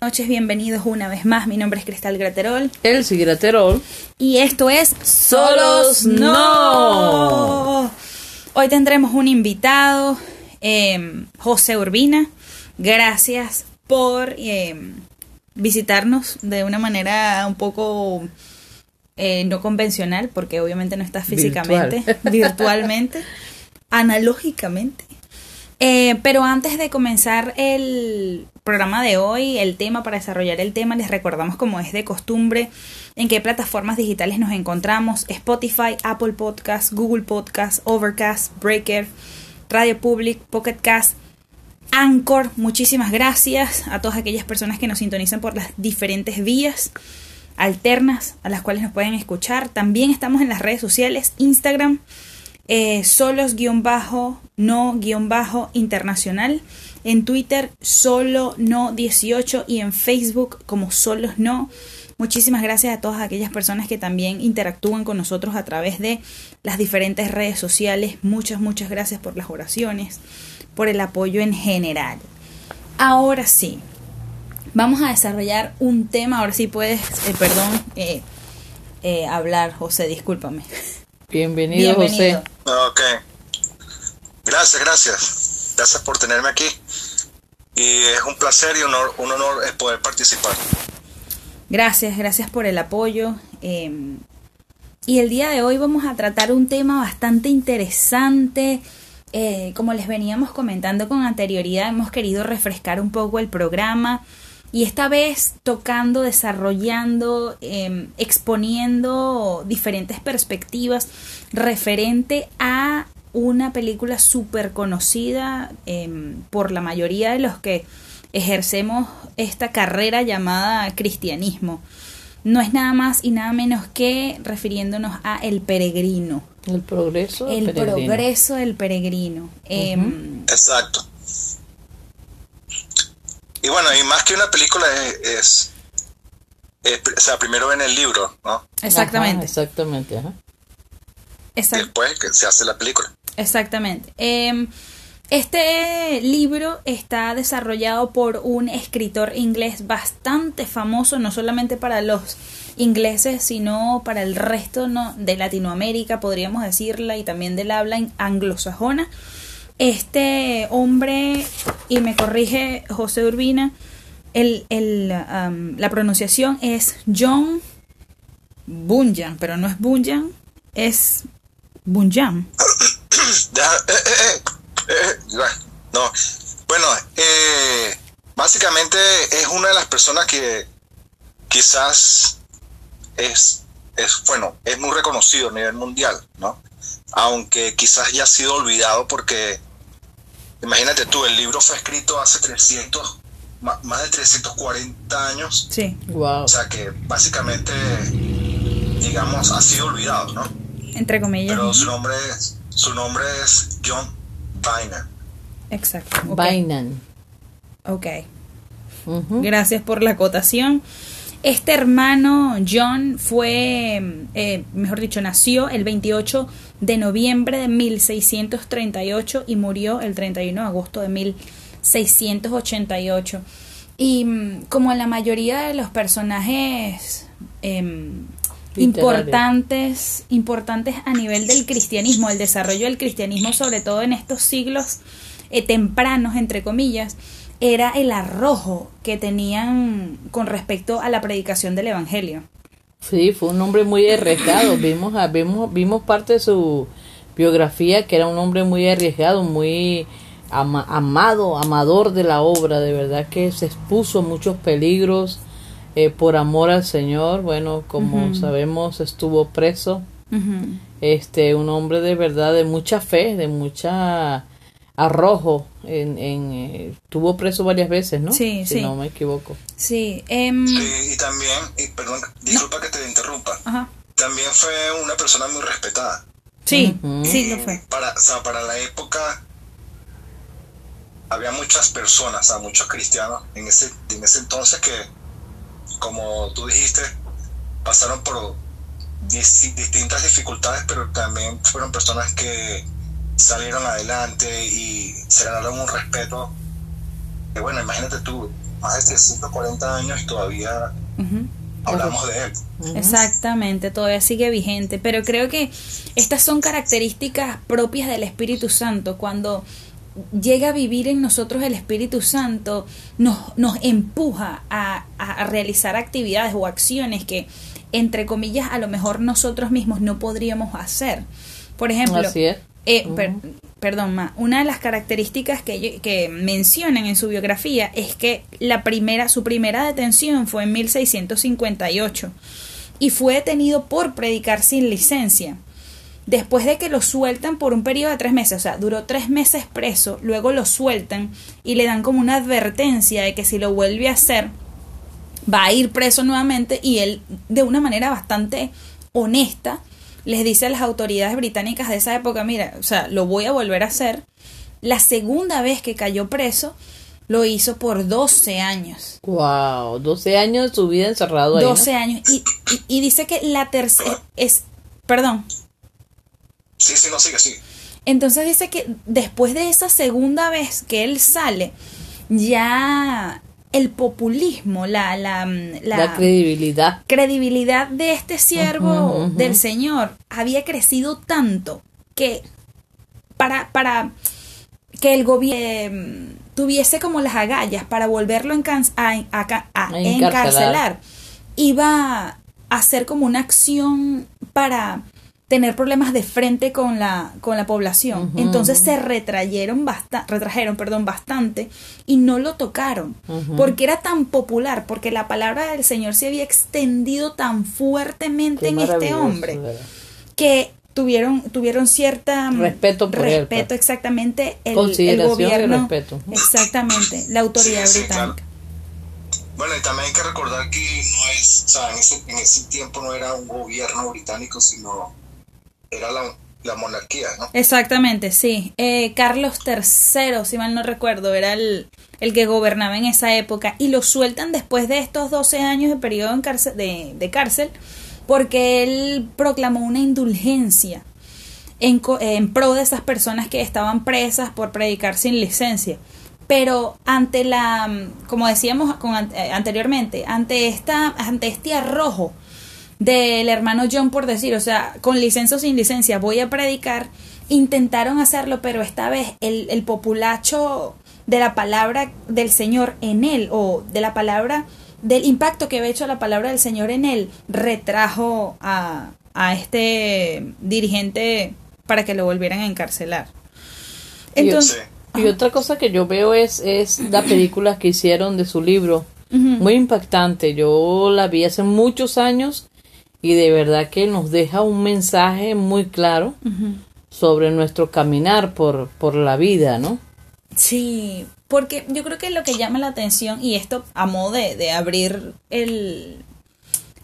noches, bienvenidos una vez más. Mi nombre es Cristal Graterol. El Graterol. Y esto es Solos No. Hoy tendremos un invitado, eh, José Urbina. Gracias por eh, visitarnos de una manera un poco eh, no convencional, porque obviamente no estás físicamente, virtualmente, analógicamente. Eh, pero antes de comenzar el programa de hoy, el tema, para desarrollar el tema, les recordamos como es de costumbre en qué plataformas digitales nos encontramos. Spotify, Apple Podcasts, Google Podcasts, Overcast, Breaker, Radio Public, Pocket Cast, Anchor. Muchísimas gracias a todas aquellas personas que nos sintonizan por las diferentes vías alternas a las cuales nos pueden escuchar. También estamos en las redes sociales, Instagram, eh, solos-no-internacional, en Twitter solo no 18 y en Facebook como solos no. Muchísimas gracias a todas aquellas personas que también interactúan con nosotros a través de las diferentes redes sociales. Muchas, muchas gracias por las oraciones, por el apoyo en general. Ahora sí, vamos a desarrollar un tema. Ahora sí puedes, eh, perdón, eh, eh, hablar, José, discúlpame. Bienvenido, José. Ok. Gracias, gracias. Gracias por tenerme aquí. Y es un placer y un honor, un honor poder participar. Gracias, gracias por el apoyo. Em, y el día de hoy vamos a tratar un tema bastante interesante. Eh, como les veníamos comentando con anterioridad, hemos querido refrescar un poco el programa y esta vez tocando, desarrollando, em, exponiendo diferentes perspectivas referente a una película súper conocida em, por la mayoría de los que ejercemos esta carrera llamada cristianismo. No es nada más y nada menos que refiriéndonos a El Peregrino. El progreso del el peregrino. progreso del peregrino. Em, Exacto. Y bueno, y más que una película es, o sea, primero ven el libro, ¿no? Exactamente. exactamente, ajá. Después que se hace la película. Exactamente. Em, este libro está desarrollado por un escritor inglés bastante famoso, no solamente para los ingleses, sino para el resto ¿no? de Latinoamérica, podríamos decirla, y también del habla anglosajona. Este hombre, y me corrige José Urbina, el, la pronunciación es John Bunyan, pero no es Bunyan, es Bunyan. Eh, eh, eh, no, bueno, básicamente es una de las personas que quizás es, es, bueno, es muy reconocido a nivel mundial, ¿no? Aunque quizás ya ha sido olvidado porque Imagínate tú, el libro fue escrito hace 300, más de 340 años. Sí. Wow. O sea que básicamente, digamos, ha sido olvidado, ¿no? Entre comillas. Pero su nombre es, su nombre es John Bainan. Exacto. Okay. Ok. Gracias por la acotación. Este hermano John fue, eh, mejor dicho, nació el 28 de noviembre de 1638 y murió el 31 de agosto de 1688. Y mm, como la mayoría de los personajes em, importantes, importantes a nivel del cristianismo, el desarrollo del cristianismo, sobre todo en estos siglos eh, tempranos, entre comillas, era el arrojo que tenían con respecto a la predicación del Evangelio. Sí, fue un hombre muy arriesgado. vimos, vimos, vimos parte de su biografía que era un hombre muy arriesgado, muy amado, amador de la obra. De verdad que se expuso a muchos peligros eh, por amor al Señor. Bueno, como sabemos, estuvo preso. Este, un hombre de verdad de mucha fe, de mucha arrojo en, en eh, tuvo preso varias veces, ¿no? Sí, si no me equivoco. Sí, em, sí y también, y perdón, disculpa que te interrumpa, también fue una persona muy respetada. Sí, sí lo fue. Para, o sea, para la época había muchas personas, o sea, muchos cristianos en ese, en ese entonces que, como tú dijiste, pasaron por distintas dificultades, pero también fueron personas que salieron adelante y se ganaron un respeto. Que bueno, imagínate tú, más de 340 años y todavía hablamos de él. Exactamente, todavía sigue vigente, pero creo que estas son características propias del Espíritu Santo. Cuando llega a vivir en nosotros el Espíritu Santo, nos, nos empuja a, a- a realizar actividades o acciones que, entre comillas, a lo mejor nosotros mismos no podríamos hacer. Por ejemplo, Así es. Eh, per- perdón, Ma, una de las características que, que mencionan en su biografía es que la primera, su primera detención fue en 1658 y fue detenido por predicar sin licencia. Después de que lo sueltan por un periodo de tres meses, o sea, duró tres meses preso, luego lo sueltan y le dan como una advertencia de que si lo vuelve a hacer, va a ir preso nuevamente y él de una manera bastante honesta les dice a las autoridades británicas de esa época, mira, o sea, lo voy a volver a hacer. La segunda vez que cayó preso lo hizo por 12 años. Wow, 12 años de su vida encerrado ahí. ¿no? 12 años. Y, y- y dice que la tercera es, perdón, Sí, sí, no sigue, sí. entonces dice que después de esa segunda vez que él sale, ya el populismo, la, la, la, La credibilidad. credibilidad de este siervo del Señor había crecido tanto que para, para que el gobierno tuviese como las agallas para volverlo a, encarcelar. iba a hacer como una acción para tener problemas de frente con la, con la población. Entonces se retrayeron basta- retrajeron perdón, bastante y no lo tocaron. Porque era tan popular, porque la palabra del Señor se había extendido tan fuertemente Qué en este hombre ¿verdad? que tuvieron tuvieron cierta mm, Respeto por él, respeto pues. exactamente el, el Consideración y gobierno respeto. exactamente la autoridad Sí, sí, británica Bueno, y también hay que recordar que no es, o sea, en ese, en ese tiempo no era un gobierno británico, sino era la, la monarquía, ¿no? exactamente sí Eh, Carlos III si mal no recuerdo era el, el que gobernaba en esa época y lo sueltan después de estos 12 años de periodo en cárcel, de, de cárcel porque él proclamó una indulgencia en, en pro de esas personas que estaban presas por predicar sin licencia. Pero ante la, mm, como decíamos con eh, anteriormente, ante esta, ante este arrojo del hermano John por decir, o sea, con licencia o sin licencia voy a predicar, intentaron hacerlo, pero esta vez el, el populacho de la palabra del Señor en él, o de la palabra, del impacto que había hecho la palabra del Señor en él, retrajo a, a este dirigente para que lo volvieran a encarcelar. Entonces. Y otra cosa que yo veo es, es la película que hicieron de su libro. Muy impactante. Yo la vi hace muchos años y de verdad que nos deja un mensaje muy claro sobre nuestro caminar por, por la vida, ¿no? Sí, porque yo creo que lo que llama la atención, y esto a modo de, de abrir el,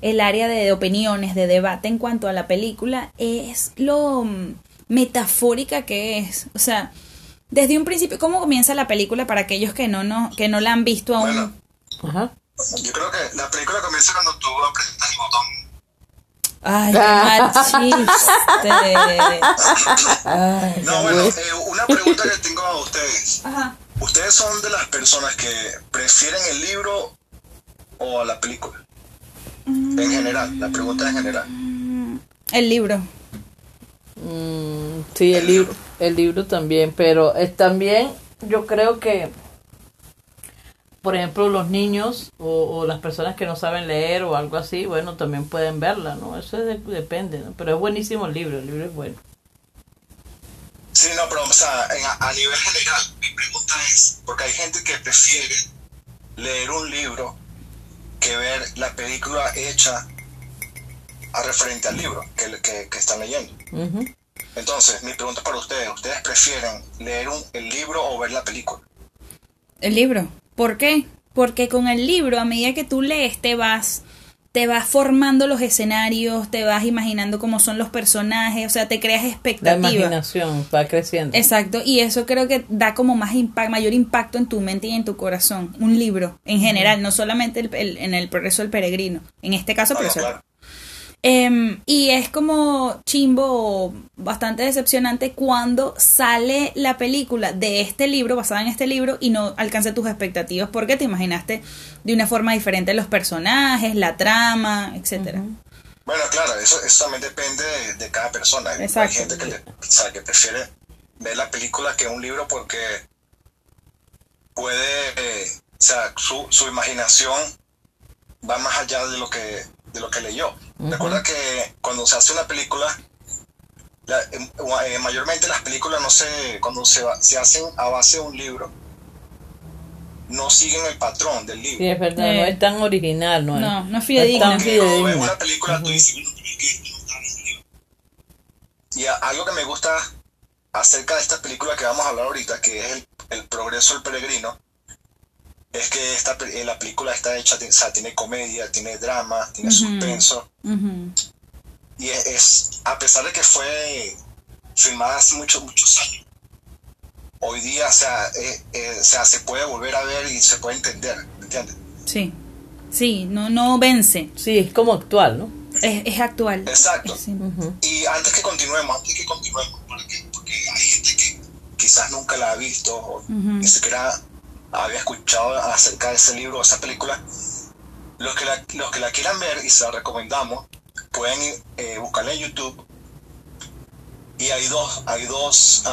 el área de opiniones, de debate en cuanto a la película, es lo mm, metafórica que es. O sea, desde un principio, ¿cómo comienza la película para aquellos que no, no, que no la han visto aún? Bueno, Ajá. yo creo que la película comienza cuando tú apretas el botón. Ay, qué mal chiste. Ay, No, bueno, eh, una pregunta que tengo a ustedes. Ajá. ¿Ustedes son de las personas que prefieren el libro o a la película? En general, la pregunta en general. El libro. Mm, sí, el libro, el libro también, pero es también yo creo que, por ejemplo, los niños o, o las personas que no saben leer o algo así, bueno, también pueden verla, ¿no? Eso de- depende, ¿no? Pero es buenísimo el libro, el libro es bueno. Sí, no, pero o sea, en- a, nivel general, mi pregunta es, porque hay gente que prefiere leer un libro que ver la película hecha a referente al libro que, que, que están leyendo. Entonces, mi pregunta para ustedes, ¿ustedes prefieren leer un, el libro o ver la película? El libro. ¿Por qué? Porque con el libro, a medida que tú lees, te vas, te vas formando los escenarios, te vas imaginando cómo son los personajes, o sea, te creas La expectativa. imaginación va creciendo. Exacto, y eso creo que da como más impact, mayor impacto en tu mente y en tu corazón. Un libro, en general, no solamente el- el- en el progreso del peregrino. En este caso, claro. Em, y es como chimbo, bastante decepcionante cuando sale la película de este libro, basada en este libro, y no alcanza tus expectativas porque te imaginaste de una forma diferente los personajes, la trama, etcétera. Bueno, claro, eso, eso también depende de, cada persona. Hay gente que, que prefiere ver la película que un libro porque puede, o sea, su, su imaginación va más allá de lo que de lo que leyó. Recuerda que cuando se hace una película, em, eh, mayormente las películas no se, cuando se, se hacen a base de un libro, no siguen el patrón del libro. Sí, es verdad, no es tan original, no, no, no es fidedigno. No es una película, tú dices, y algo que me gusta acerca de esta película que vamos a hablar ahorita, que es el, el progreso del peregrino, es que esta, eh, la película está hecha, o sea, tiene comedia, tiene drama, tiene suspenso. Y es, a pesar de que fue filmada hace muchos, muchos años, hoy día, o sea, eh, eh, se puede volver a ver y se puede entender, ¿me entiendes? Sí, sí, no, no vence. Sí, es como actual, ¿no? Es, es actual. Exacto. Y antes que continuemos, antes que continuemos, porque, porque hay gente que quizás nunca la ha visto o ni siquiera había escuchado acerca de ese libro o esa película, los que la, los que la quieran ver y se la recomendamos, pueden eh, buscarla en YouTube. Y hay dos, hay dos,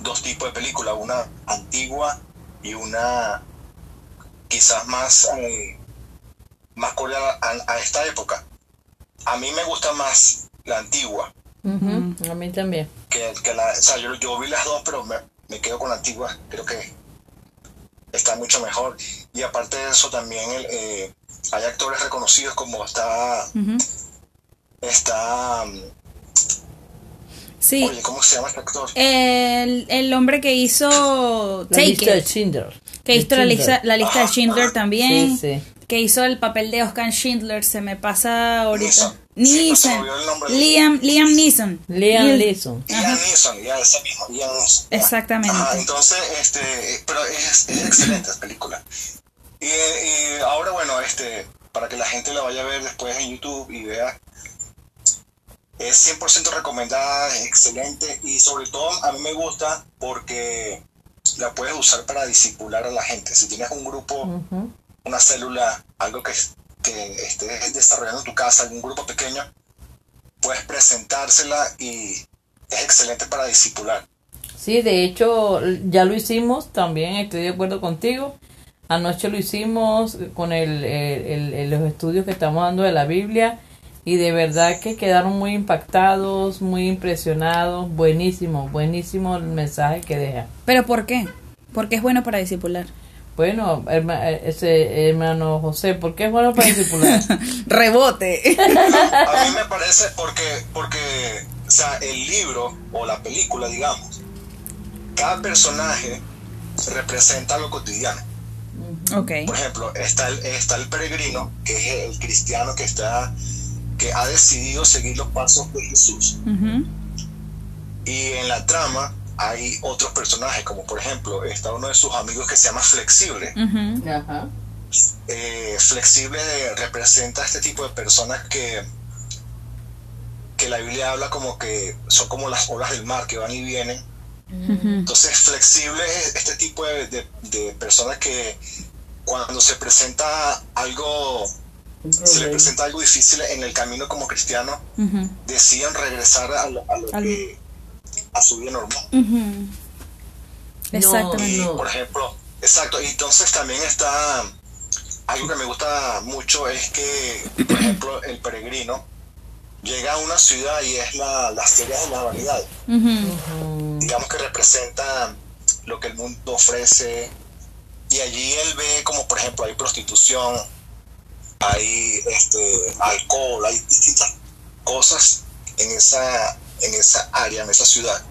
dos tipos de películas, una antigua y una quizás más, eh, más cordial a, esta época. A mí me gusta más la antigua. A mí también. Que, la, o sea, yo, yo, vi las dos, pero me, me quedo con la antigua. Creo que está mucho mejor. Y aparte de eso también eh, hay actores reconocidos como está... Está... Sí. Oye, ¿cómo se llama este actor? El, el hombre que hizo... La lista de Schindler. Que hizo la lista, la lista de Schindler también. Sí, sí que hizo el papel de Oscar Schindler, se me pasa ahorita. Neeson. Liam, Liam Neeson. Liam Neeson. Liam Neeson, ya ese mismo, Liam Neeson. Exactamente. entonces, este, pero es, es excelente esa película. Y, y, ahora, bueno, este, para que la gente la vaya a ver después en YouTube y vea, es 100% recomendada, es excelente y sobre todo a mí me gusta porque la puedes usar para disipular a la gente. Si tienes un grupo una célula, algo que, que estés desarrollando en tu casa, algún grupo pequeño, puedes presentársela y es excelente para discipular. Sí, de hecho ya lo hicimos, también estoy de acuerdo contigo. Anoche lo hicimos con el, los estudios que estamos dando de la Biblia y de verdad que quedaron muy impactados, muy impresionados, buenísimo, buenísimo el mensaje que deja. ¿Pero por qué? Porque es bueno para discipular. Bueno, eh, ese hermano José, ¿por qué es bueno para discipular? Rebote. A mí me parece porque, porque, o sea, el libro o la película, digamos, cada personaje representa lo cotidiano. Okay. Por ejemplo, está el, está el peregrino, que es el cristiano que está, que ha decidido seguir los pasos de Jesús. Y en la trama hay otros personajes, como por ejemplo, está uno de sus amigos que se llama Flexible. Eh, flexible representa este tipo de personas que, que la Biblia habla como que son como las olas del mar que van y vienen. Entonces, flexible es este tipo de, personas que cuando se presenta algo se le presenta algo difícil en el camino como cristiano, deciden regresar a lo, que a su vida normal. Exactamente. por ejemplo, exacto, y entonces también está algo que me gusta mucho es que, por ejemplo, el peregrino llega a una ciudad y es la, las ferias de la vanidad. Digamos que representa lo que el mundo ofrece. Y allí él ve como, por ejemplo, hay prostitución, hay este, alcohol, hay distintas cosas en esa en esa área, en esa ciudad.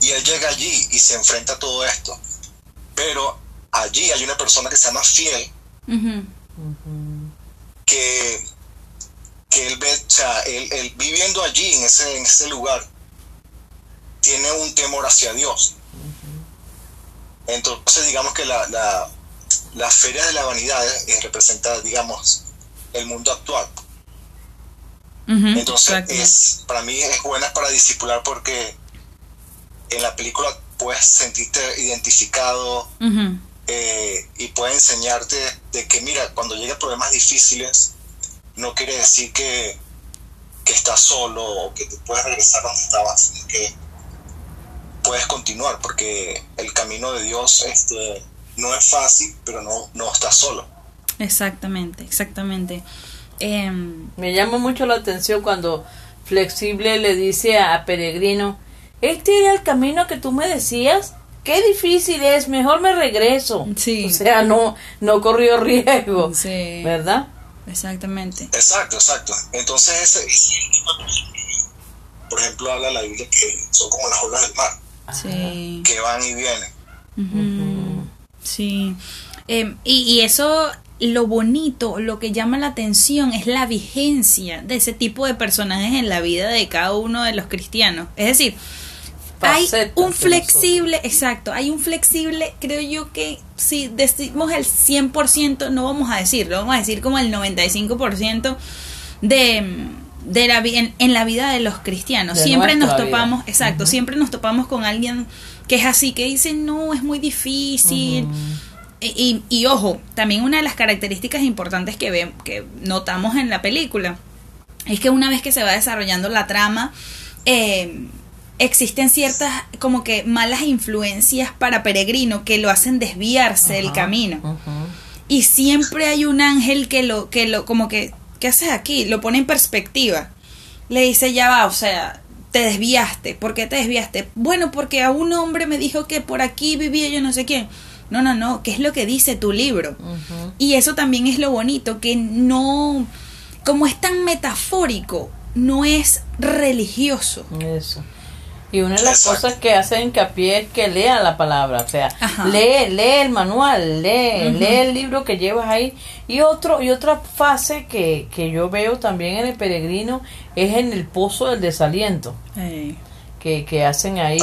Y él llega allí y se enfrenta a todo esto. Pero allí hay una persona que se llama Fiel, que, que él ve, o sea, él, viviendo allí, en ese, en ese lugar, tiene un temor hacia Dios. Entonces, digamos que la, la, la feria de la vanidad es, representa, digamos, el mundo actual. Entonces, es, para mí es buena para discipular porque en la película puedes sentirte identificado eh, y puede enseñarte de que, mira, cuando lleguen problemas difíciles, no quiere decir que, que estás solo o que te puedes regresar donde estabas, sino que puedes continuar porque el camino de Dios este, no es fácil, pero no, no estás solo. Exactamente, exactamente. Em, Me llama mucho la atención cuando Flexible le dice a Peregrino, este era el camino que tú me decías, qué difícil es, mejor me regreso. Sí. O sea, no, no corrió riesgo, Sí. ¿verdad? exactamente. Exacto, exacto. Entonces, ese, por ejemplo, habla la Biblia que son como las olas del mar, Sí. que van y vienen. Sí. Em, y, y eso, lo bonito, lo que llama la atención es la vigencia de ese tipo de personajes en la vida de cada uno de los cristianos. Es decir, hay un flexible, exacto, hay un flexible, creo yo que si decimos el 100%, no vamos a decirlo, vamos a decir como el 95% de, de la, en, en la vida de los cristianos. De siempre nos vida. topamos, exacto, siempre nos topamos con alguien que es así, que dice, no, es muy difícil. Y, y- y ojo, también una de las características importantes que, ve, que notamos en la película es que una vez que se va desarrollando la trama, eh, existen ciertas como que malas influencias para Peregrino que lo hacen desviarse del camino. Y siempre hay un ángel que lo, que lo, como que, ¿qué haces aquí? Lo pone en perspectiva. Le dice, ya va, o sea, te desviaste. ¿Por qué te desviaste? Bueno, porque a un hombre me dijo que por aquí vivía yo no sé quién. No, no, no, ¿qué es lo que dice tu libro? Y eso también es lo bonito, que no, como es tan metafórico, no es religioso. Eso. Y una de las Exacto. cosas que hace hincapié es que lea la palabra, o sea, Ajá. lee, lee el manual, lee, lee el libro que llevas ahí. Y otro, y otra fase que, que yo veo también en el peregrino es en el pozo del desaliento, que, que hacen ahí,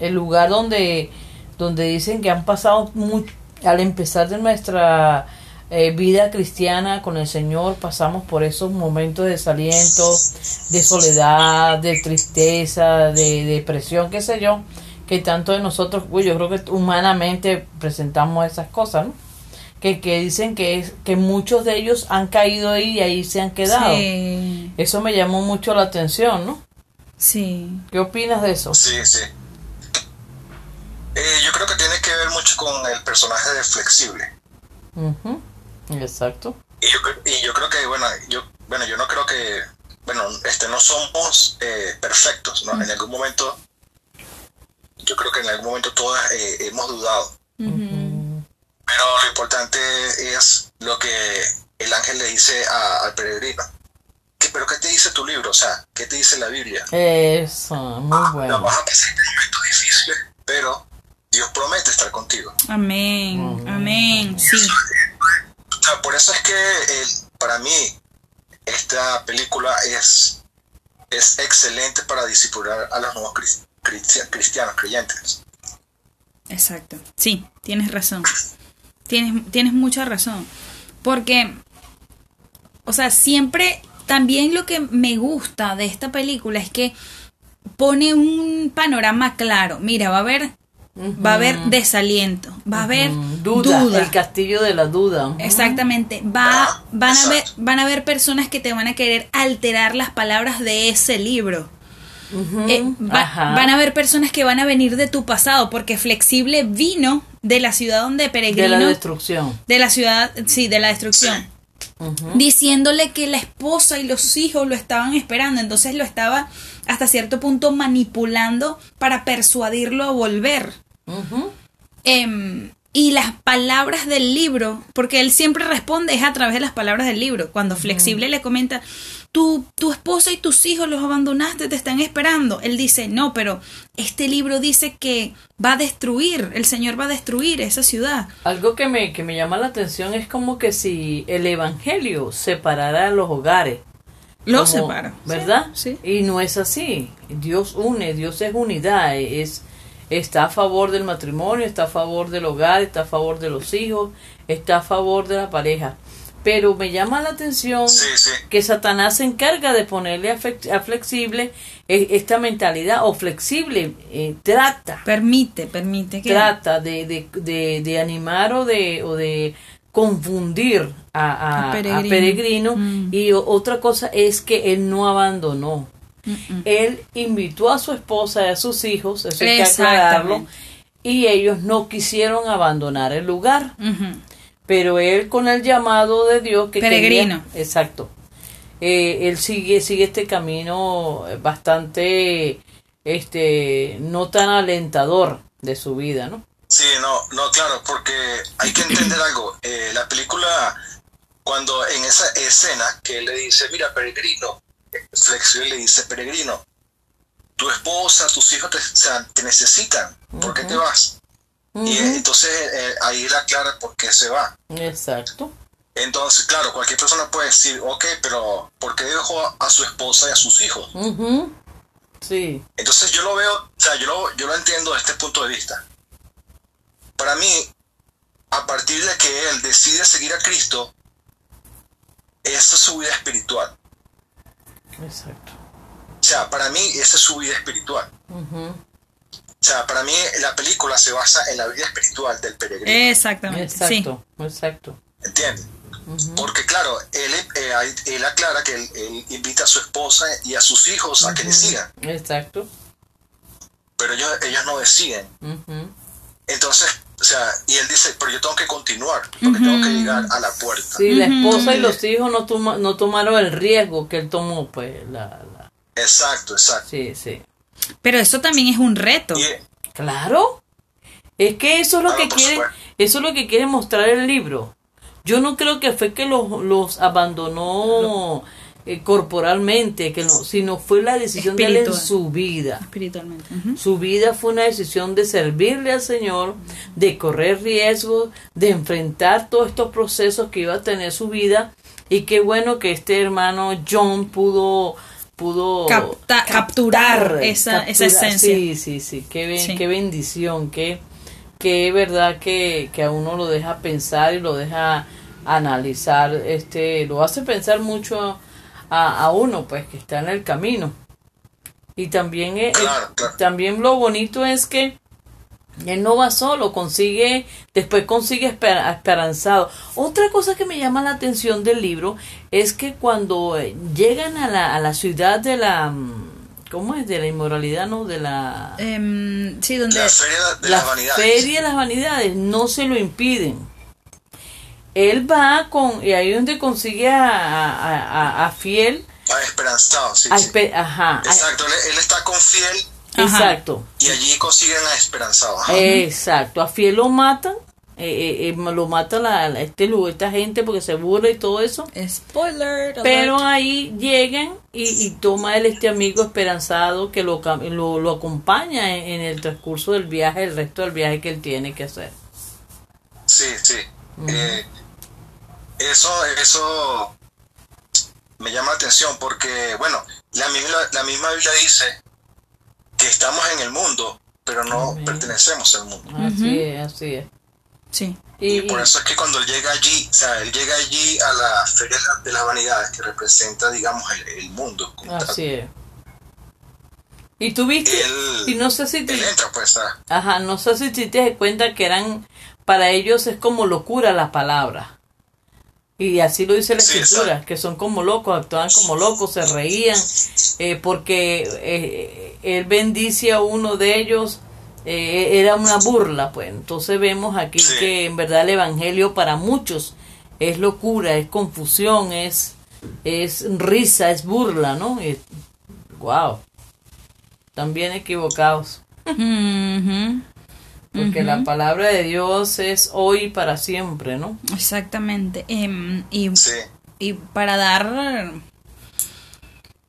el, el lugar donde, donde dicen que han pasado mucho, al empezar de nuestra eh, vida cristiana con el Señor, pasamos por esos momentos de desaliento, de soledad, de tristeza, de depresión, qué sé yo, que tanto de nosotros, uy, yo creo que humanamente presentamos esas cosas, ¿no? Que, que dicen que, es, que muchos de ellos han caído ahí y ahí se han quedado. Sí, Eso me llamó mucho la atención, ¿no? sí. ¿Qué opinas de eso? Sí, sí. Eh, yo creo que tiene que ver mucho con el personaje de Flexible. Ujú, Exacto. Y yo, y yo creo que, bueno, yo, bueno, yo no creo que, bueno, este, no somos eh, perfectos, ¿no? En algún momento, yo creo que en algún momento todas eh, hemos dudado. Pero lo importante es lo que el ángel le dice a- al peregrino. ¿Qué, ¿Pero qué te dice tu libro? O sea, ¿qué te dice la Biblia? Eso, muy No, bueno. vas a pasar momentos difíciles, pero Dios promete estar contigo. Amén, amén, sí. Sea, por eso es que eh, para mí esta película es, es excelente para disipular a los nuevos cristi- cristianos, creyentes. Exacto. Sí, tienes razón. Tienes, tienes mucha razón. Porque, o sea, siempre, también lo que me gusta de esta película es que pone un panorama claro. Mira, va a haber, va a haber desaliento, va a haber duda, duda. el castillo de la duda. Exactamente. Va, van, a ver, van a haber personas que te van a querer alterar las palabras de ese libro. Eh, va- van a haber personas que van a venir de tu pasado, porque Flexible vino de la ciudad donde de Peregrino. la destrucción. de la ciudad, sí, de la destrucción. Diciéndole que la esposa y los hijos lo estaban esperando. Entonces lo estaba hasta cierto punto manipulando para persuadirlo a volver. Em, y las palabras del libro, porque él siempre responde es a través de las palabras del libro. Cuando Flexible le comenta, tu, tu esposa y tus hijos los abandonaste, te están esperando. Él dice, no, pero este libro dice que va a destruir, el Señor va a destruir esa ciudad. Algo que me, que me llama la atención es como que si el evangelio separara los hogares. Lo como- separa. ¿Verdad? Sí. Y no es así. Dios une, Dios es unidad. Es, está a favor del matrimonio, está a favor del hogar, está a favor de los hijos, está a favor de la pareja. Pero me llama la atención Sí, sí. que Satanás se encarga de ponerle a, flex- a flexible eh, esta mentalidad o flexible, eh, trata, Permite, permite que... trata de, de, de, de animar o de, o de confundir a, a- A a Peregrino. Mm. Y otra cosa es que él no abandonó. Él invitó a su esposa y a sus hijos, eso hay que aclararlo, y ellos no quisieron abandonar el lugar. Pero él con el llamado de Dios que Peregrino. quería- exacto. Eh, él sigue sigue este camino bastante este no tan alentador de su vida, ¿no? Sí, no, no, claro, porque hay que entender algo. Eh, la película, cuando en esa escena que él le dice, mira, peregrino, Flexible le dice, peregrino, tu esposa, tus hijos te, o sea, te necesitan, ¿por qué te vas? Y entonces eh, ahí él aclara por qué se va. Exacto. Entonces, claro, cualquier persona puede decir, ok, pero ¿por qué dejó a, su esposa y a sus hijos? Ujú. Sí. Entonces yo lo veo, o sea, yo lo, yo lo entiendo desde este punto de vista. Para mí, a partir de que él decide seguir a Cristo, esa es su vida espiritual. Exacto. O sea, para mí esa es su vida espiritual. O sea, para mí la película se basa en la vida espiritual del peregrino. Exactamente, sí. Exacto. Exacto. ¿Entiendes? Porque claro, él, eh, él aclara que él, él invita a su esposa y a sus hijos a que le sigan, Exacto. pero ellos, ellos no deciden. Entonces, o sea, y él dice, pero yo tengo que continuar, porque tengo que llegar a la puerta. Sí, la esposa y los hijos no, toma- no tomaron el riesgo que él tomó, pues. La, la- Exacto, exacto. Sí, sí. Pero eso también es un reto. Y, Claro. Es que eso es lo Claro, que quiere, supuesto. eso es lo que quiere mostrar el libro. Yo no creo que fue que los, los abandonó eh, corporalmente, que no, sino fue la decisión de él en su vida. Espiritualmente. Su vida fue una decisión de servirle al Señor, de correr riesgos, de enfrentar todos estos procesos que iba a tener su vida. Y qué bueno que este hermano John pudo pudo Capta- capturar esa- esa esencia. Sí, sí, sí. Qué, ben- Sí. qué bendición, qué, qué verdad que, que a uno lo deja pensar y lo deja analizar, este, lo hace pensar mucho a, a uno, pues, que está en el camino. Y también, Claro, claro. también lo bonito es que él no va solo, consigue, después consigue esper- esperanzado. Otra cosa que me llama la atención del libro es que cuando eh, llegan a la, a la ciudad de la, mm, ¿cómo es? De la inmoralidad, ¿no? De la, Em, sí, donde... la feria de la las vanidades. feria de las vanidades, no se lo impiden. Él va con, y ahí es donde consigue a, a, a- a Fiel, Ah, esperanzado, sí, a sí. ajá, a- Exacto, él, él está con fiel exacto. y allí consiguen a esperanzado. Ajá. Exacto, a Fiel lo matan, eh, eh, eh, lo mata la, la- este lugar, esta gente porque se burla y todo eso. Spoiler. alert. Pero ahí llegan y, y toma él este amigo esperanzado que lo, cam- lo, lo acompaña en, en el transcurso del viaje, el resto del viaje que él tiene que hacer. Sí, sí. Eh, eso, eso me llama la atención porque, bueno, la misma, la misma Biblia dice que estamos en el mundo, pero no Amén. pertenecemos al mundo. Así es, así es. Sí. Y, Y por eso es que cuando él llega allí, o sea, él llega allí a la Feria de las Vanidades, que representa, digamos, el, el mundo. tal. Así es. Y tú viste, Él- y no sé si te, Él entra, pues, a- ajá, no sé si te das cuenta que eran, para ellos es como locura la palabra. Y así lo dice la Sí, escritura, exacto. que son como locos, actúan como locos, se reían, eh, porque eh, él bendice a uno de ellos, eh, era una burla, pues. Entonces vemos aquí Sí. que en verdad el evangelio para muchos es locura, es confusión, es, es risa, es burla, ¿no? Y- wow. Están bien equivocados. Porque la palabra de Dios es hoy y para siempre, ¿no? Exactamente. Em, y, sí, y para dar...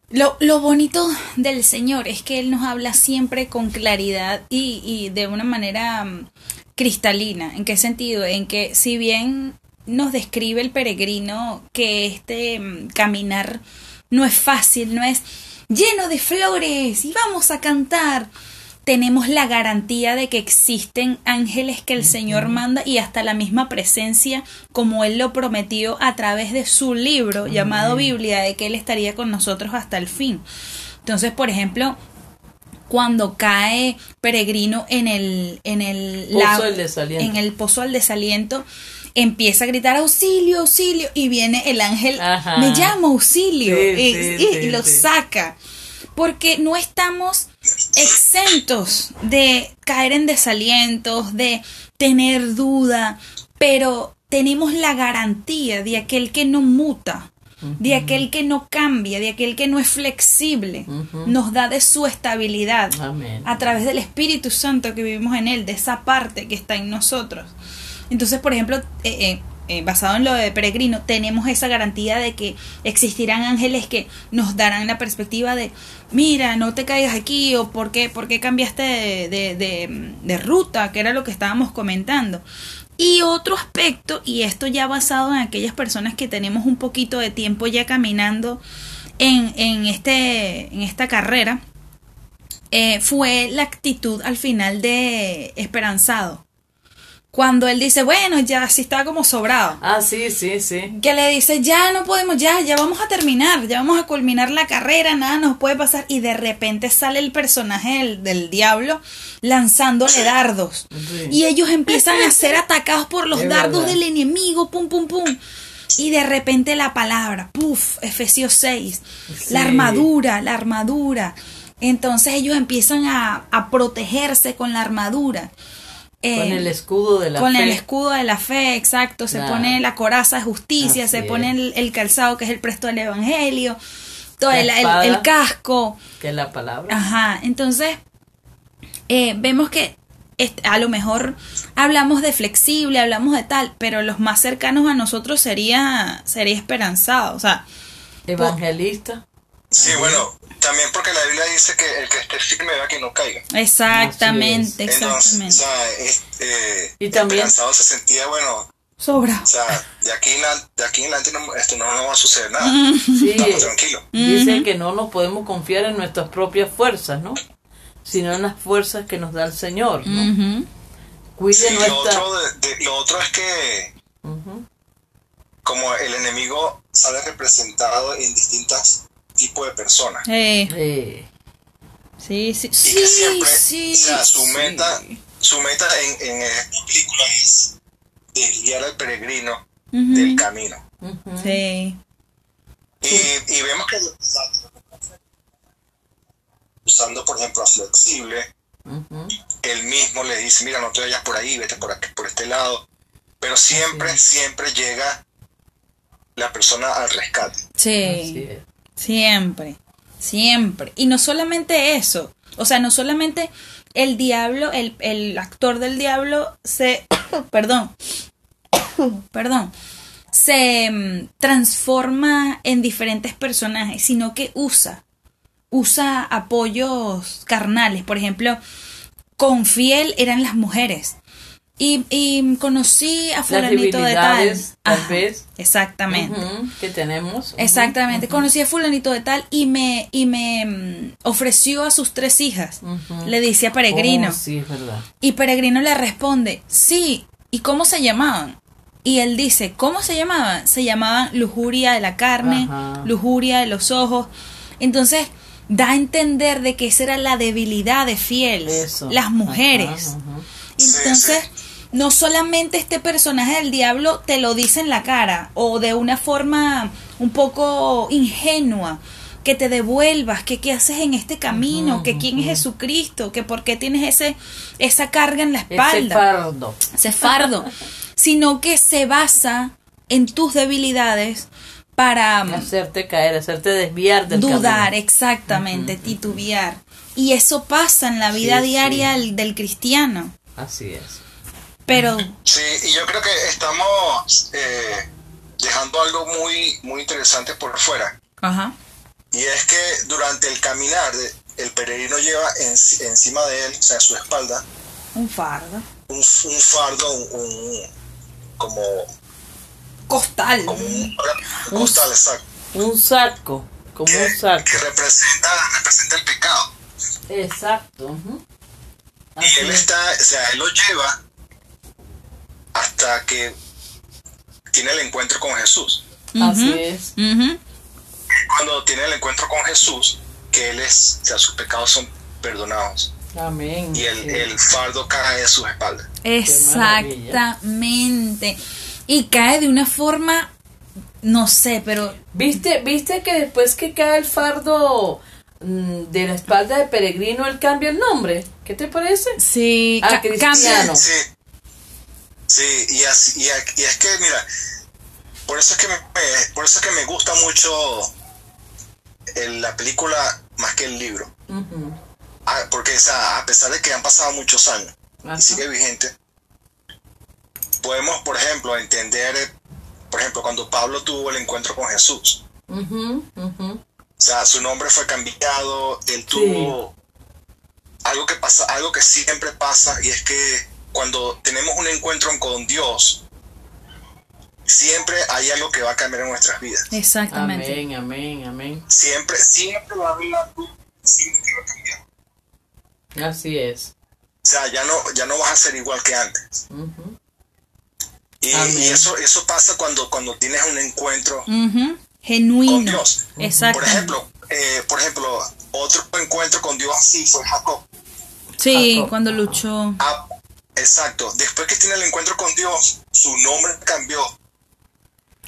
Lo, lo bonito del Señor es que Él nos habla siempre con claridad y, y de una manera mm, cristalina. ¿En qué sentido? En que si bien nos describe el peregrino que este mm, caminar no es fácil, no es lleno de flores y vamos a cantar. Tenemos la garantía de que existen ángeles que el Señor manda y hasta la misma presencia como Él lo prometió a través de su libro llamado Biblia, de que Él estaría con nosotros hasta el fin. Entonces, por ejemplo, cuando cae peregrino en el en el Pozo del desaliento. en el pozo del desaliento empieza a gritar auxilio auxilio y viene el ángel Ajá. me llamo auxilio Sí, y, sí, y- sí, y lo saca porque no estamos exentos de caer en desalientos de tener duda pero tenemos la garantía de aquel que no muta de aquel que no cambia, de aquel que no es flexible, nos da de su estabilidad Amén. a través del Espíritu Santo que vivimos en Él, de esa parte que está en nosotros. Entonces, por ejemplo, eh, eh, eh, basado en lo de peregrino, tenemos esa garantía de que existirán ángeles que nos darán la perspectiva de, mira, no te caigas aquí o por qué, por qué cambiaste de, de- de- ruta, que era lo que estábamos comentando. Y otro aspecto, y esto ya basado en aquellas personas que tenemos un poquito de tiempo ya caminando en, en, este, en esta carrera, eh, fue la actitud al final de Esperanzado. Cuando él dice, bueno, ya sí estaba como sobrado. Ah, sí, sí, sí. Que le dice, ya no podemos, ya, ya vamos a terminar, ya vamos a culminar la carrera, nada nos puede pasar. Y de repente sale el personaje del, del diablo lanzándole dardos. Sí. Y ellos empiezan a ser atacados por los Es dardos verdad. del enemigo, pum, pum, pum. Y de repente la palabra, puf, Efesios 6, Sí. la armadura, la armadura. Entonces ellos empiezan a, a protegerse con la armadura. Eh, Con el escudo de la con fe. el escudo de la fe, exacto. Se pone la coraza de justicia, Así se pone el, el calzado que es el presto del evangelio, todo el, el- espada. el casco. Que es la palabra. Ajá, entonces eh, vemos que a lo mejor hablamos de flexible, hablamos de tal, pero los más cercanos a nosotros sería, sería esperanzado. O sea, Evangelista. Sí, bueno, también porque la Biblia dice que el que esté firme vea que no caiga. exactamente, Entonces, exactamente. o sea, es- eh, Y también- se sentía, bueno, Sobra. o sea, de aquí en, la- de aquí en adelante no, esto no, no va a suceder nada. Sí. Vamos tranquilo. Dice que no nos podemos confiar en nuestras propias fuerzas, ¿no? Sino en las fuerzas que nos da el Señor, ¿no? Ujú. Cuide Sí, lo nuestra... otro, de- de- lo otro es que Ujú. como el enemigo sale representado en distintos tipos de personas. Eh, Eh, sí, sí, Y sí, que siempre, sí, o sea, su sí. meta, su meta en, en esta película es desviar al peregrino del camino. ujú. Sí. Y, y vemos que usando, por ejemplo, a flexible, Ujú. él mismo le dice, mira, no te vayas por ahí, vete por aquí, por este lado. Pero siempre, siempre llega la persona al rescate. Sí. Siempre, siempre. Y no solamente eso, o sea, no solamente el diablo, el, el actor del diablo se, perdón, perdón, se mm, transforma en diferentes personajes, sino que usa, usa apoyos carnales. Por ejemplo, con fiel eran las mujeres. Y, y conocí a fulanito de tal. tal vez. Exactamente. Que tenemos. Exactamente, conocí a fulanito de tal y me, y me mm, ofreció a sus tres hijas. Le dice a Peregrino. Oh, sí, es verdad. Y Peregrino le responde, sí, ¿y cómo se llamaban? Y él dice, ¿cómo se llamaban? Se llamaban lujuria de la carne, Ajá. lujuria de los ojos. Entonces, da a entender de que esa era la debilidad de fiel, Eso. las mujeres. Ajá, ajá. Entonces, Sí, no solamente este personaje del diablo te lo dice en la cara o de una forma un poco ingenua, que te devuelvas, que qué haces en este camino, que quién es Jesucristo, que por qué tienes ese esa carga en la Ese espalda, fardo. ese fardo, sino que se basa en tus debilidades para Hacerte caer, hacerte desviar del dudar, camino. exactamente, titubear. Y eso pasa en la vida Sí, diaria sí. del- del cristiano. Así es. Pero Sí, y yo creo que estamos eh, dejando algo muy, muy interesante por fuera. Ajá. Y es que durante el caminar, el peregrino lleva en- encima de él, o sea, en su espalda, Un fardo. un, un fardo, un, un- como, Costal. como un, costal, exacto, Un saco, como que, un saco. que representa, representa el pecado. Exacto. y él está, o sea, él lo lleva hasta que tiene el encuentro con Jesús. Así es. Cuando tiene el encuentro con Jesús, que él es, o sea, sus pecados son perdonados Amén. y el, el fardo cae de sus espaldas. Exactamente. Y cae de una forma, no sé, pero ¿Viste, ¿Viste que después que cae el fardo mm, de la espalda de peregrino, él cambia el nombre? ¿Qué te parece? sí, Ah, ca- cristiano. cambia. Sí, sí, y, así, y, y es que, mira, por eso es que me, por eso es que me gusta mucho el- la película más que el libro. Ujú. Ah, Porque o sea, a pesar de que han pasado muchos años Ajá. y sigue vigente, podemos, por ejemplo, entender, por ejemplo, cuando Pablo tuvo el encuentro con Jesús. Ujú, ujú. O sea, su nombre fue cambiado, él tuvo algo que pasa, algo que siempre pasa, y es que cuando tenemos un encuentro con Dios, siempre hay algo que va a cambiar en nuestras vidas. Exactamente. Amén, amén, amén. Siempre, siempre va a haber algo siempre que va a cambiar. Así es. O sea, ya no, ya no vas a ser igual que antes. Y, eso, eso pasa cuando, cuando tienes un encuentro Ujú. con Genuino. Dios. Exacto. Por ejemplo, eh, por ejemplo, otro encuentro con Dios así fue Jacob. Sí, Jacob. cuando luchó. Ah, exacto. Después que tiene el encuentro con Dios, su nombre cambió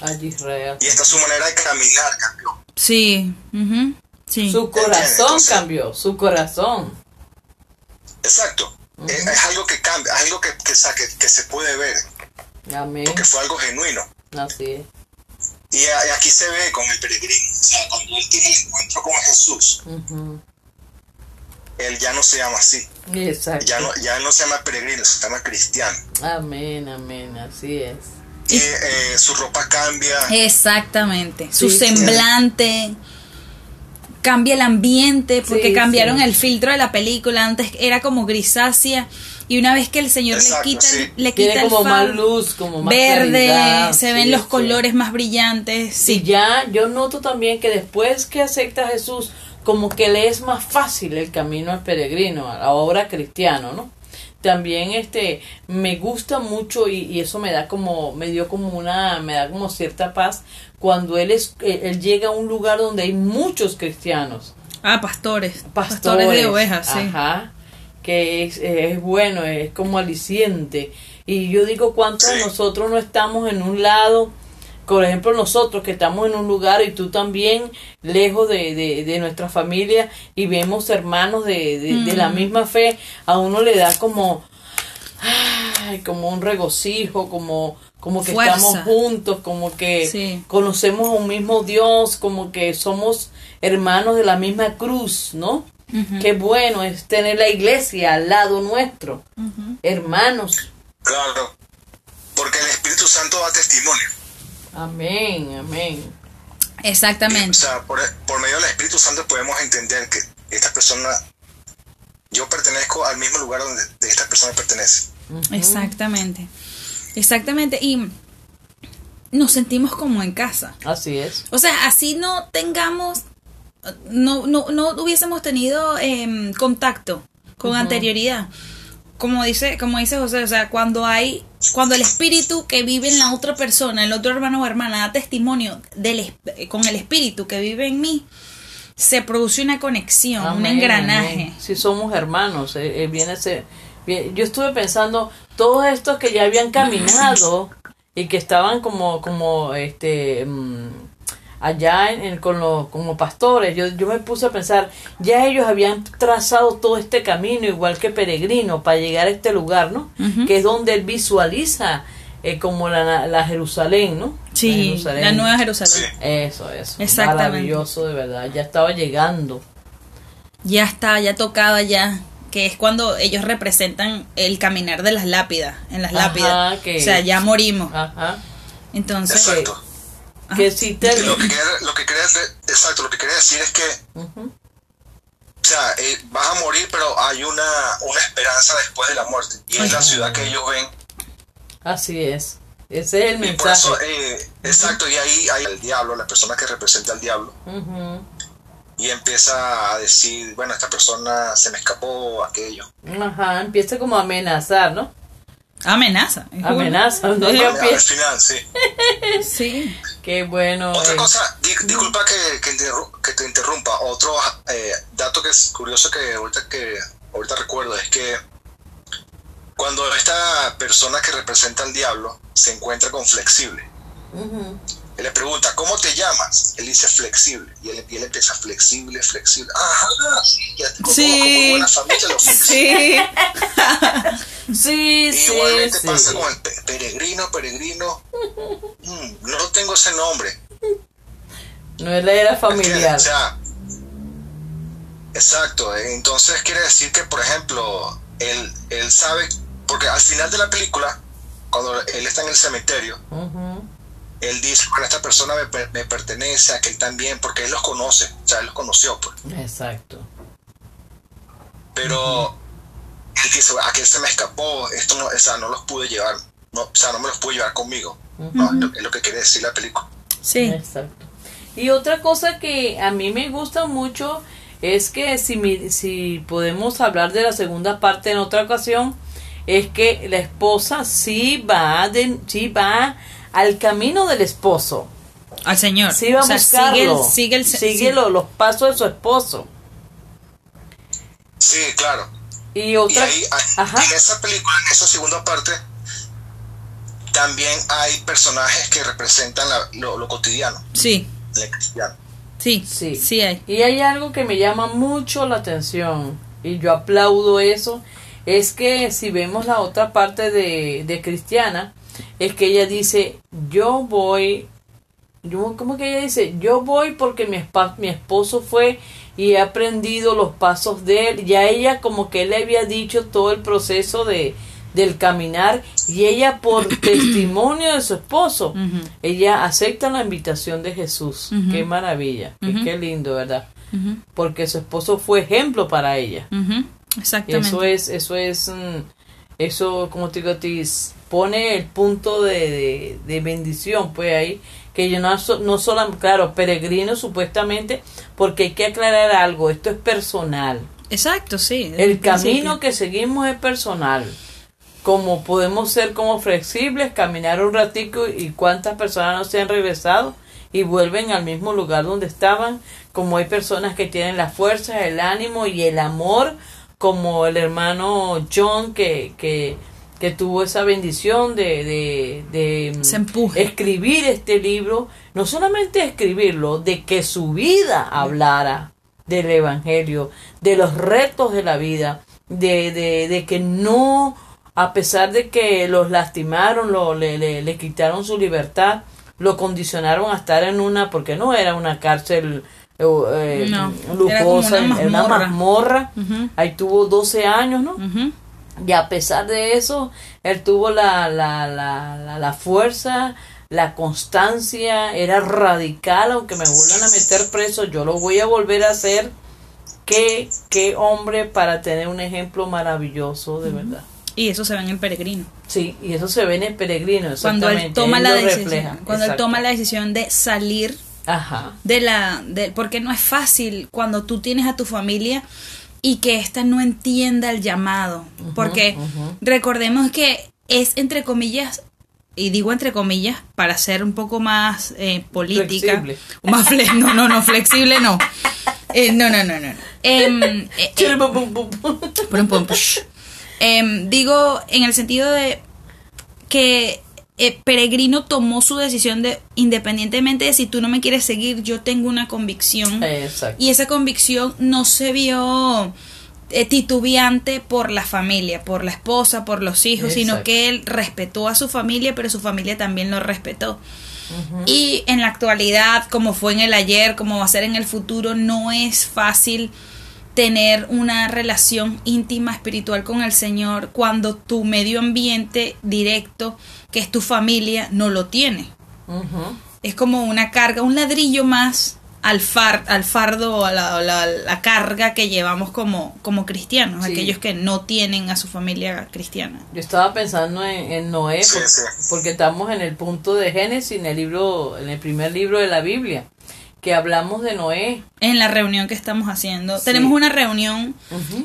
Allí Israel. y esta su manera de caminar cambió. Sí. ujú, Sí. Su corazón Entonces- cambió, su corazón. Exacto. es, es algo que cambia, es algo que, que, o sea, que- que se puede ver, Amén. porque fue algo genuino. Así es. Y, aquí se ve con el peregrino. O sea, cuando él tiene el encuentro con Jesús, Ujú. Él ya no se llama así. Exacto. Ya no, ya no se llama peregrino, se llama cristiano. Amén, amén, así es. Y eh, su ropa cambia. Exactamente. Su Sí, sí. semblante. Cambia el ambiente porque Sí, cambiaron sí. el filtro de la película. Antes era como grisácea. Y una vez que el señor Exacto, le quita, el- sí. le quita Tiene el como más luz, como más verde, claridad. se ven Sí, los sí. colores más brillantes. Y Sí, ya yo noto también que después que acepta a Jesús, como que le es más fácil el camino al peregrino, a la obra cristiano, ¿no? También este me gusta mucho y, y eso me da como me dio como una me da como cierta paz cuando él es él, él llega a un lugar donde hay muchos cristianos Ah, pastores. pastores, de ovejas, sí. Ajá, que es, es bueno, es como aliciente. Y yo digo, ¿cuántos nosotros no estamos en un lado? Por ejemplo, nosotros que estamos en un lugar y tú también, lejos de, de, de nuestra familia, y vemos hermanos de, de, de la misma fe, a uno le da como, ay, como un regocijo, como, como que Fuerza. estamos juntos, como que Sí. conocemos a un mismo Dios, como que somos hermanos de la misma cruz, ¿no? Qué bueno es tener la iglesia al lado nuestro, hermanos. Claro. Porque el Espíritu Santo da testimonio. Amén, amén. O Exactamente. sea, por, por medio del Espíritu Santo podemos entender que esta persona, yo pertenezco al mismo lugar donde esta persona pertenece. Exactamente. Exactamente. Y nos sentimos como en casa. Así es. O sea, así no tengamos, no, no, no hubiésemos tenido em, contacto con anterioridad. Como dice, como dice José, o sea, cuando hay, cuando el espíritu que vive en la otra persona, el otro hermano o hermana, da testimonio del, es- con el espíritu que vive en mí, se produce una conexión, un engranaje. amén. Si somos hermanos, eh, eh, viene ese, bien- yo estuve pensando, todos estos que ya habían caminado y que estaban como, como, este, mm, allá en, en- con los, como pastores, yo, yo me puse a pensar, ya ellos habían trazado todo este camino, igual que peregrino, para llegar a este lugar, ¿no? Que es donde él visualiza eh, como la, la Jerusalén, ¿no? Sí, Jerusalén. la nueva Jerusalén. Sí. Eso, eso. Exactamente. Maravilloso, de verdad. Ya estaba llegando. Ya está, ya tocaba ya. Que es cuando ellos representan el caminar de las lápidas, en las Ajá, lápidas. que- O sea, ya morimos. Ajá. Entonces, Exacto. Que si te... Lo que quería, lo que quería exacto, lo que quería decir es que, Ujú. o sea, eh, vas a morir, pero hay una, una esperanza después de la muerte. Y es la ciudad que ellos ven. Así es. Ese es el Y por mensaje. eso, eh, exacto, y ahí hay el diablo, la persona que representa al diablo. Ujú. y empieza a decir, bueno, esta persona se me escapó, aquello. Ajá, empieza como a amenazar, ¿no? Amenaza. Amenaza, ¿no? Ya Al final, sí. Sí. Qué bueno. Otra eh, cosa, di- disculpa que, que, te interrumpa, otro eh, dato que es curioso que ahorita, que ahorita recuerdo es que cuando esta persona que representa al diablo se encuentra con flexible, ujú. Él le pregunta, ¿cómo te llamas? Él dice flexible. Y él, y él empieza flexible, flexible. Ajá, sí, ya te Sí. buena familia los flexibles. Sí. Sí, sí, Igualmente sí. pasa con el pe- peregrino, peregrino. Mm, no tengo ese nombre. No era, era familiar. O sea, exacto. Entonces quiere decir que, por ejemplo, él, él sabe, porque al final de la película, cuando él está en el cementerio, Ujú. Él dice, bueno, esta persona me, per- me pertenece, aquel también, porque él los conoce, o sea, él los conoció, pues. Exacto. Pero él dice, "Bueno, aquel se me escapó, esto no, o sea, no los pude llevar, no, o sea, no me los pude llevar conmigo. No, es lo- es lo que quiere decir la película. Sí. Exacto. Y otra cosa que a mí me gusta mucho es que si, mi- si podemos hablar de la segunda parte en otra ocasión, es que la esposa sí va, de, sí va al camino del esposo. Al Señor. Sí va a O sea, buscarlo. sigue el, sigue el, Sigue sí. lo- los pasos de su esposo. Sí, claro. Y otra... ahí- Ajá. en esa película, en esa segunda parte, también hay personajes que representan la- lo, lo cotidiano, Sí, el cristiano. sí, Sí. sí, hay. Y hay algo que me llama mucho la atención y yo aplaudo eso, es que si vemos la otra parte de, de Cristiana, es que ella dice, yo voy, yo, ¿cómo que ella dice? Yo voy porque mi, espa- mi esposo fue y he aprendido los pasos de él. Ya ella como que le había dicho todo el proceso de del caminar y ella por testimonio de su esposo ella acepta la invitación de Jesús Ujú. qué maravilla qué- Ujú. qué lindo verdad porque su esposo fue ejemplo para ella Exactamente. eso es eso es mm, eso como te digo a ti pone el punto de, de, de bendición pues ahí que yo no no solo claro peregrino supuestamente porque hay que aclarar algo esto es personal Exacto, sí. el camino principio. que seguimos es personal. Como podemos ser como flexibles, caminar un ratico y cuántas personas no se han regresado y vuelven al mismo lugar donde estaban, como hay personas que tienen la fuerza, el ánimo y el amor, como el hermano John que, que, que tuvo esa bendición de, de, de escribir este libro, no solamente escribirlo, de que su vida hablara del Evangelio, de los retos de la vida, de, de, de que no, a pesar de que los lastimaron, lo, le, le, le quitaron su libertad, lo condicionaron a estar en una, porque no era una cárcel eh, eh, No, era lujosa, una era una mazmorra. mazmorra, Ujú, ahí tuvo 12 años, ¿no? ujú. Y a pesar de eso, él tuvo la, la, la, la, la fuerza, la constancia, era radical, aunque me vuelvan a meter preso, yo lo voy a volver a hacer. Qué, qué hombre para tener un ejemplo maravilloso, de verdad. Y eso se ve en el peregrino. Sí, y eso se ve en el peregrino, Cuando él toma él la decisión, refleja, cuando él toma la decisión de salir Ajá, de la de, porque no es fácil cuando tú tienes a tu familia y que ésta no entienda el llamado, porque recordemos que es entre comillas y digo entre comillas para ser un poco más eh, política, Flexible. más fle- no no no flexible no, Eh, no no no no, eh, digo, en el sentido de que eh, Peregrino tomó su decisión de, independientemente de si tú no me quieres seguir, yo tengo una convicción. Exacto. Y esa convicción no se vio eh, titubeante por la familia, por la esposa, por los hijos, sino que él respetó a su familia, pero su familia también lo respetó. Y en la actualidad, como fue en el ayer, como va a ser en el futuro, no es fácil tener una relación íntima espiritual con el Señor cuando tu medio ambiente directo, que es tu familia, no lo tiene. Es como una carga, un ladrillo más al, far, al fardo, a la, a la- la carga que llevamos como, como cristianos, Sí. aquellos que no tienen a su familia cristiana. Yo estaba pensando en, en Noé Sí, por- sí. porque estamos en el punto de Génesis, en el libro, en el primer libro de la Biblia. Que hablamos de Noé. En la reunión que estamos haciendo. Tenemos una reunión,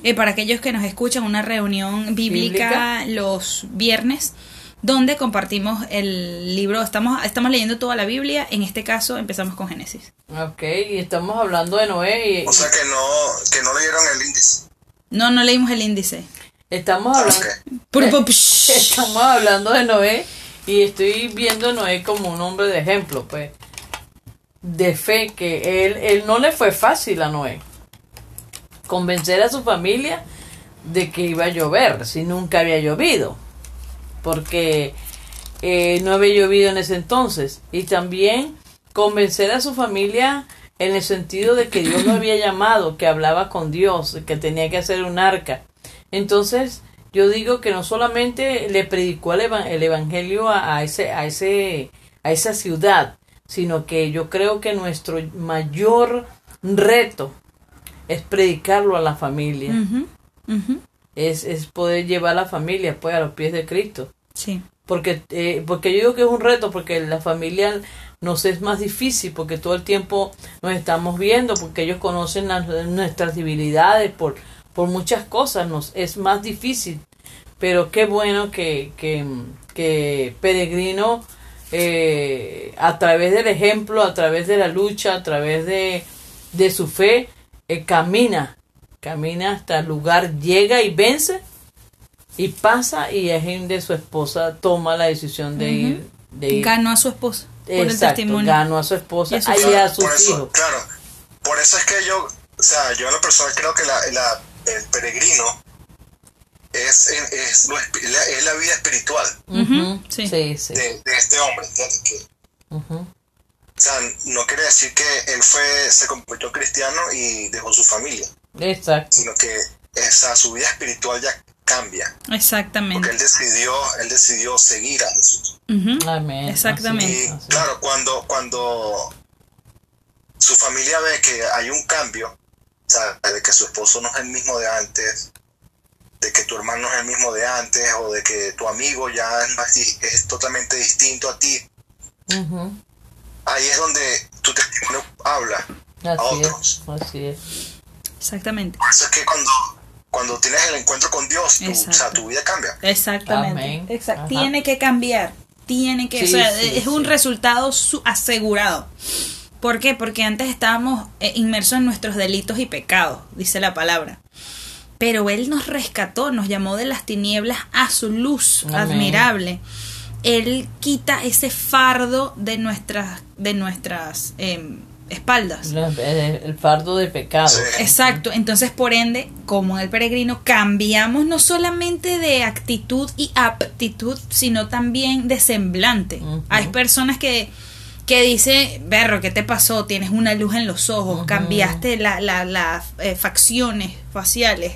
eh, para aquellos que nos escuchan, una reunión bíblica, los viernes donde compartimos el libro, estamos, estamos leyendo toda la Biblia, en este caso empezamos con Génesis. Ok, y estamos hablando de Noé. Y, o sea que no, que no leyeron el índice. No, no leímos el índice. Estamos hablando, estamos hablando de Noé y estoy viendo a Noé como un hombre de ejemplo, pues, de fe, que él, él no le fue fácil a Noé. Convencer a su familia de que iba a llover, si nunca había llovido, porque eh, no había llovido en ese entonces, y también convencer a su familia en el sentido de que Dios lo había llamado, que hablaba con Dios, que tenía que hacer un arca. Entonces, yo digo que no solamente le predicó el, evangelio a, ese, a, ese, a esa ciudad, sino que yo creo que nuestro mayor reto es predicarlo a la familia. Es, es poder llevar a la familia pues a los pies de Cristo. Sí. Porque, eh, porque yo digo que es un reto, porque la familia nos es más difícil, porque todo el tiempo nos estamos viendo, porque ellos conocen nuestras debilidades por, por muchas cosas, nos es más difícil. Pero qué bueno que, que, que Peregrino, eh, a través del ejemplo, a través de la lucha, a través de, de su fe, eh, camina, camina hasta el lugar, llega y vence y pasa y de su esposa toma la decisión de ir. De Ganó a su esposa. Por el testimonio. ganó a su esposa y a, sus hijos. Claro, por eso es que yo, o sea, yo en lo personal creo que la, la, el peregrino es, es, es, la, vida espiritual. Sí, De, este hombre. Que, O sea, no quiere decir que él fue se convirtió cristiano y dejó su familia. Exacto. Sino que esa, su vida espiritual ya cambia. Exactamente. Porque él decidió, él decidió seguir a Jesús. Amén. Exactamente. Y claro, cuando, cuando su familia ve que hay un cambio, o sea, de que su esposo no es el mismo de antes, de que tu hermano no es el mismo de antes, o de que tu amigo ya es, es totalmente distinto a ti, ahí es donde tu testimonio habla a otros. así es. Exactamente. Por eso es que cuando cuando tienes el encuentro con Dios, tu, o sea, tu vida cambia. Exactamente. Tiene que cambiar. Tiene que, o sea, es un resultado asegurado. ¿Por qué? Porque antes estábamos eh, inmersos en nuestros delitos y pecados, dice la palabra. Pero Él nos rescató, nos llamó de las tinieblas a su luz admirable. Él quita ese fardo de nuestras, de nuestras em, espaldas. El fardo de pecado. Exacto. Entonces, por ende, como en el peregrino, cambiamos no solamente de actitud y aptitud, sino también de semblante. Hay personas que, que dicen, berro, ¿qué te pasó? Tienes una luz en los ojos, cambiaste las la, eh, facciones faciales.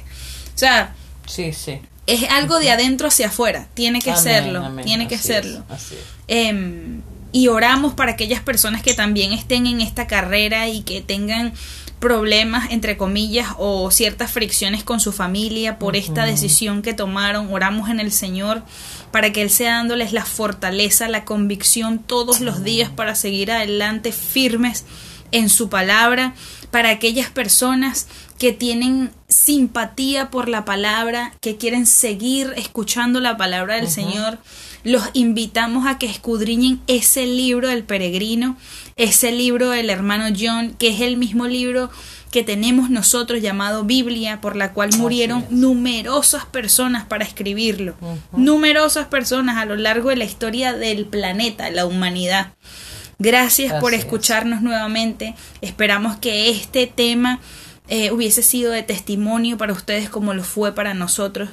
O sea, sí, sí. es algo de adentro hacia afuera. Tiene que serlo. Tiene que serlo. así es. Em, y oramos para aquellas personas que también estén en esta carrera y que tengan problemas, entre comillas, o ciertas fricciones con su familia por esta decisión que tomaron. Oramos en el Señor para que Él sea dándoles la fortaleza, la convicción todos los días para seguir adelante firmes en su palabra, para aquellas personas que tienen simpatía por la palabra, que quieren seguir escuchando la palabra del Señor los invitamos a que escudriñen ese libro del peregrino, ese libro del hermano John, que es el mismo libro que tenemos nosotros llamado Biblia, por la cual murieron numerosas personas para escribirlo, numerosas personas a lo largo de la historia del planeta, la humanidad. Gracias por escucharnos nuevamente. Esperamos que este tema eh, hubiese sido de testimonio para ustedes como lo fue para nosotros.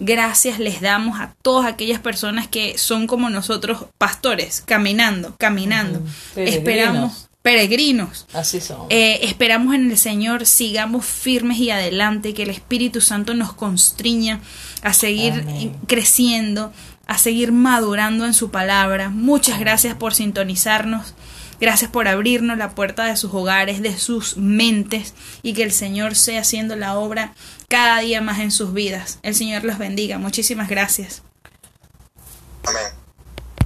Gracias les damos a todas aquellas personas que son como nosotros, pastores, caminando, caminando. Esperamos peregrinos. Así son. Eh, esperamos en el Señor, sigamos firmes y adelante, que el Espíritu Santo nos constriña a seguir creciendo, a seguir madurando en su palabra. Muchas gracias por sintonizarnos. Gracias por abrirnos la puerta de sus hogares, de sus mentes y que el Señor sea haciendo la obra cada día más en sus vidas. El Señor los bendiga. Muchísimas gracias. Amén.